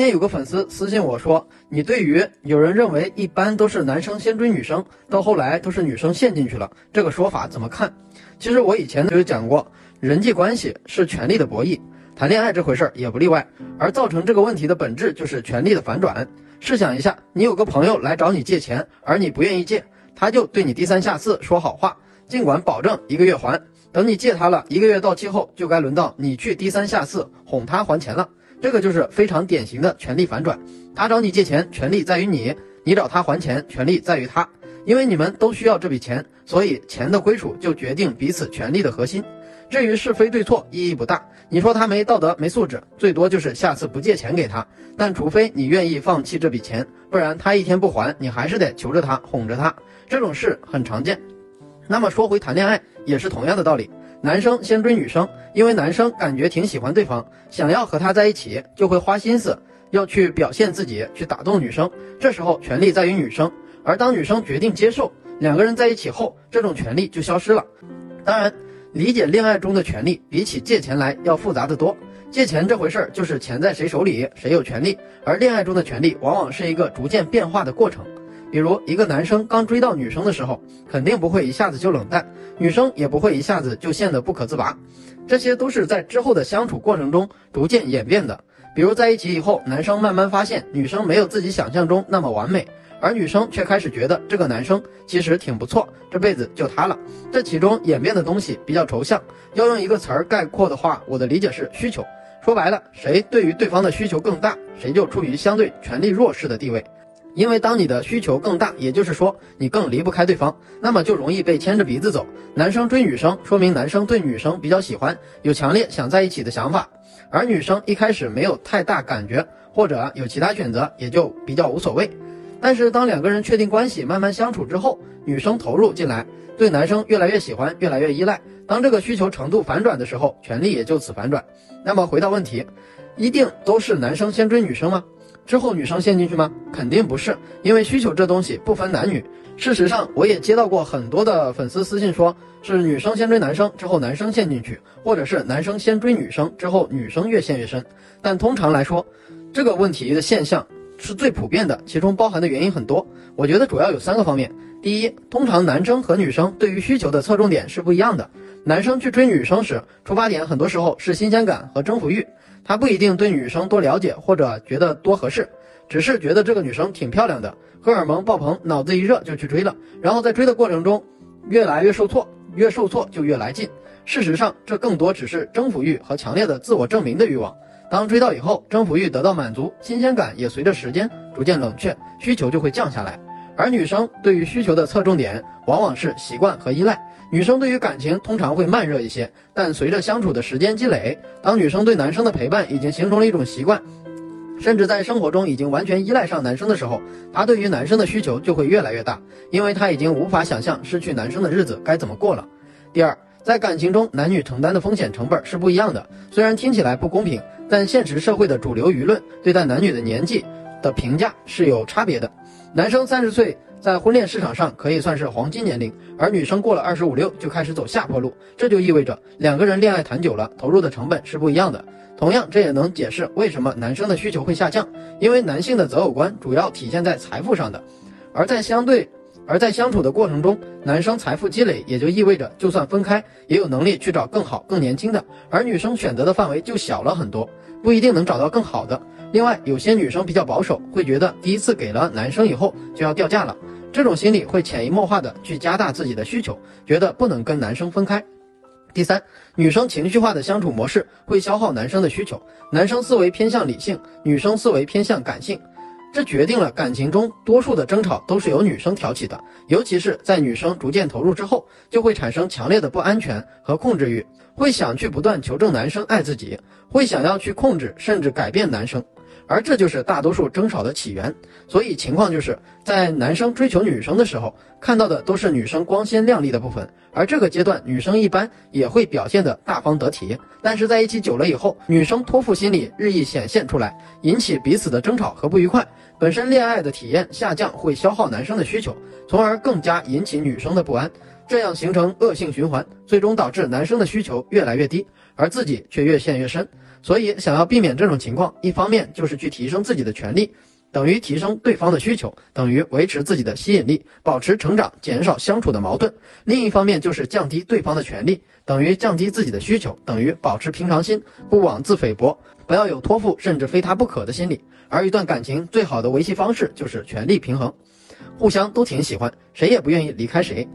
今天有个粉丝私信我说，你对于有人认为一般都是男生先追女生，到后来都是女生陷进去了这个说法怎么看？其实我以前就有讲过，人际关系是权力的博弈，谈恋爱这回事儿也不例外。而造成这个问题的本质就是权力的反转。试想一下，你有个朋友来找你借钱，而你不愿意借，他就对你低三下四说好话，尽管保证一个月还，等你借他了一个月到期后，就该轮到你去低三下四哄他还钱了。这个就是非常典型的权力反转，他找你借钱，权利在于你；你找他还钱，权利在于他。因为你们都需要这笔钱，所以钱的归属就决定彼此权利的核心。至于是非对错，意义不大。你说他没道德、没素质，最多就是下次不借钱给他。但除非你愿意放弃这笔钱，不然他一天不还，你还是得求着他、哄着他。这种事很常见。那么说回谈恋爱，也是同样的道理。男生先追女生，因为男生感觉挺喜欢对方，想要和她在一起，就会花心思要去表现自己，去打动女生。这时候权力在于女生，而当女生决定接受两个人在一起后，这种权利就消失了。当然，理解恋爱中的权利比起借钱来要复杂的多。借钱这回事儿就是钱在谁手里，谁有权利，而恋爱中的权利往往是一个逐渐变化的过程。比如一个男生刚追到女生的时候，肯定不会一下子就冷淡，女生也不会一下子就陷得不可自拔，这些都是在之后的相处过程中逐渐演变的。比如在一起以后，男生慢慢发现女生没有自己想象中那么完美，而女生却开始觉得这个男生其实挺不错，这辈子就他了。这其中演变的东西比较抽象，要用一个词儿概括的话，我的理解是需求。说白了，谁对于对方的需求更大，谁就处于相对权力弱势的地位。因为当你的需求更大，也就是说你更离不开对方，那么就容易被牵着鼻子走。男生追女生，说明男生对女生比较喜欢，有强烈想在一起的想法；而女生一开始没有太大感觉，或者有其他选择，也就比较无所谓。但是当两个人确定关系，慢慢相处之后，女生投入进来，对男生越来越喜欢，越来越依赖。当这个需求程度反转的时候，权力也就此反转。那么回到问题，一定都是男生先追女生吗？之后女生陷进去吗？肯定不是，因为需求这东西不分男女。事实上，我也接到过很多的粉丝私信，说是女生先追男生，之后男生陷进去，或者是男生先追女生，之后女生越陷越深。但通常来说，这个问题的现象是最普遍的，其中包含的原因很多。我觉得主要有三个方面。第一，通常男生和女生对于需求的侧重点是不一样的。男生去追女生时，出发点很多时候是新鲜感和征服欲。他不一定对女生多了解，或者觉得多合适，只是觉得这个女生挺漂亮的，荷尔蒙爆棚，脑子一热就去追了。然后在追的过程中，越来越受挫，越受挫就越来劲。事实上，这更多只是征服欲和强烈的自我证明的欲望。当追到以后，征服欲得到满足，新鲜感也随着时间逐渐冷却，需求就会降下来。而女生对于需求的侧重点，往往是习惯和依赖。女生对于感情通常会慢热一些，但随着相处的时间积累，当女生对男生的陪伴已经形成了一种习惯，甚至在生活中已经完全依赖上男生的时候，她对于男生的需求就会越来越大，因为她已经无法想象失去男生的日子该怎么过了。第二，在感情中，男女承担的风险成本是不一样的，虽然听起来不公平，但现实社会的主流舆论对待男女的年纪的评价是有差别的，男生三十岁。在婚恋市场上可以算是黄金年龄，而女生过了二十五六就开始走下坡路，这就意味着两个人恋爱谈久了，投入的成本是不一样的。同样，这也能解释为什么男生的需求会下降，因为男性的择偶观主要体现在财富上的，而在相对而在相处的过程中，男生财富积累也就意味着就算分开也有能力去找更好更年轻的，而女生选择的范围就小了很多，不一定能找到更好的。另外，有些女生比较保守，会觉得第一次给了男生以后就要掉价了。这种心理会潜移默化的去加大自己的需求，觉得不能跟男生分开。第三，女生情绪化的相处模式会消耗男生的需求，男生思维偏向理性，女生思维偏向感性，这决定了感情中多数的争吵都是由女生挑起的，尤其是在女生逐渐投入之后，就会产生强烈的不安全和控制欲，会想去不断求证男生爱自己，会想要去控制甚至改变男生。而这就是大多数争吵的起源，所以情况就是在男生追求女生的时候，看到的都是女生光鲜亮丽的部分，而这个阶段女生一般也会表现的大方得体。但是在一起久了以后，女生托付心理日益显现出来，引起彼此的争吵和不愉快，本身恋爱的体验下降，会消耗男生的需求，从而更加引起女生的不安，这样形成恶性循环，最终导致男生的需求越来越低，而自己却越陷越深。所以想要避免这种情况，一方面就是去提升自己的权利。等于提升对方的需求，等于维持自己的吸引力，保持成长，减少相处的矛盾。另一方面就是降低对方的权利，等于降低自己的需求，等于保持平常心，不妄自菲薄，不要有托付甚至非他不可的心理。而一段感情最好的维系方式就是权力平衡，互相都挺喜欢，谁也不愿意离开谁。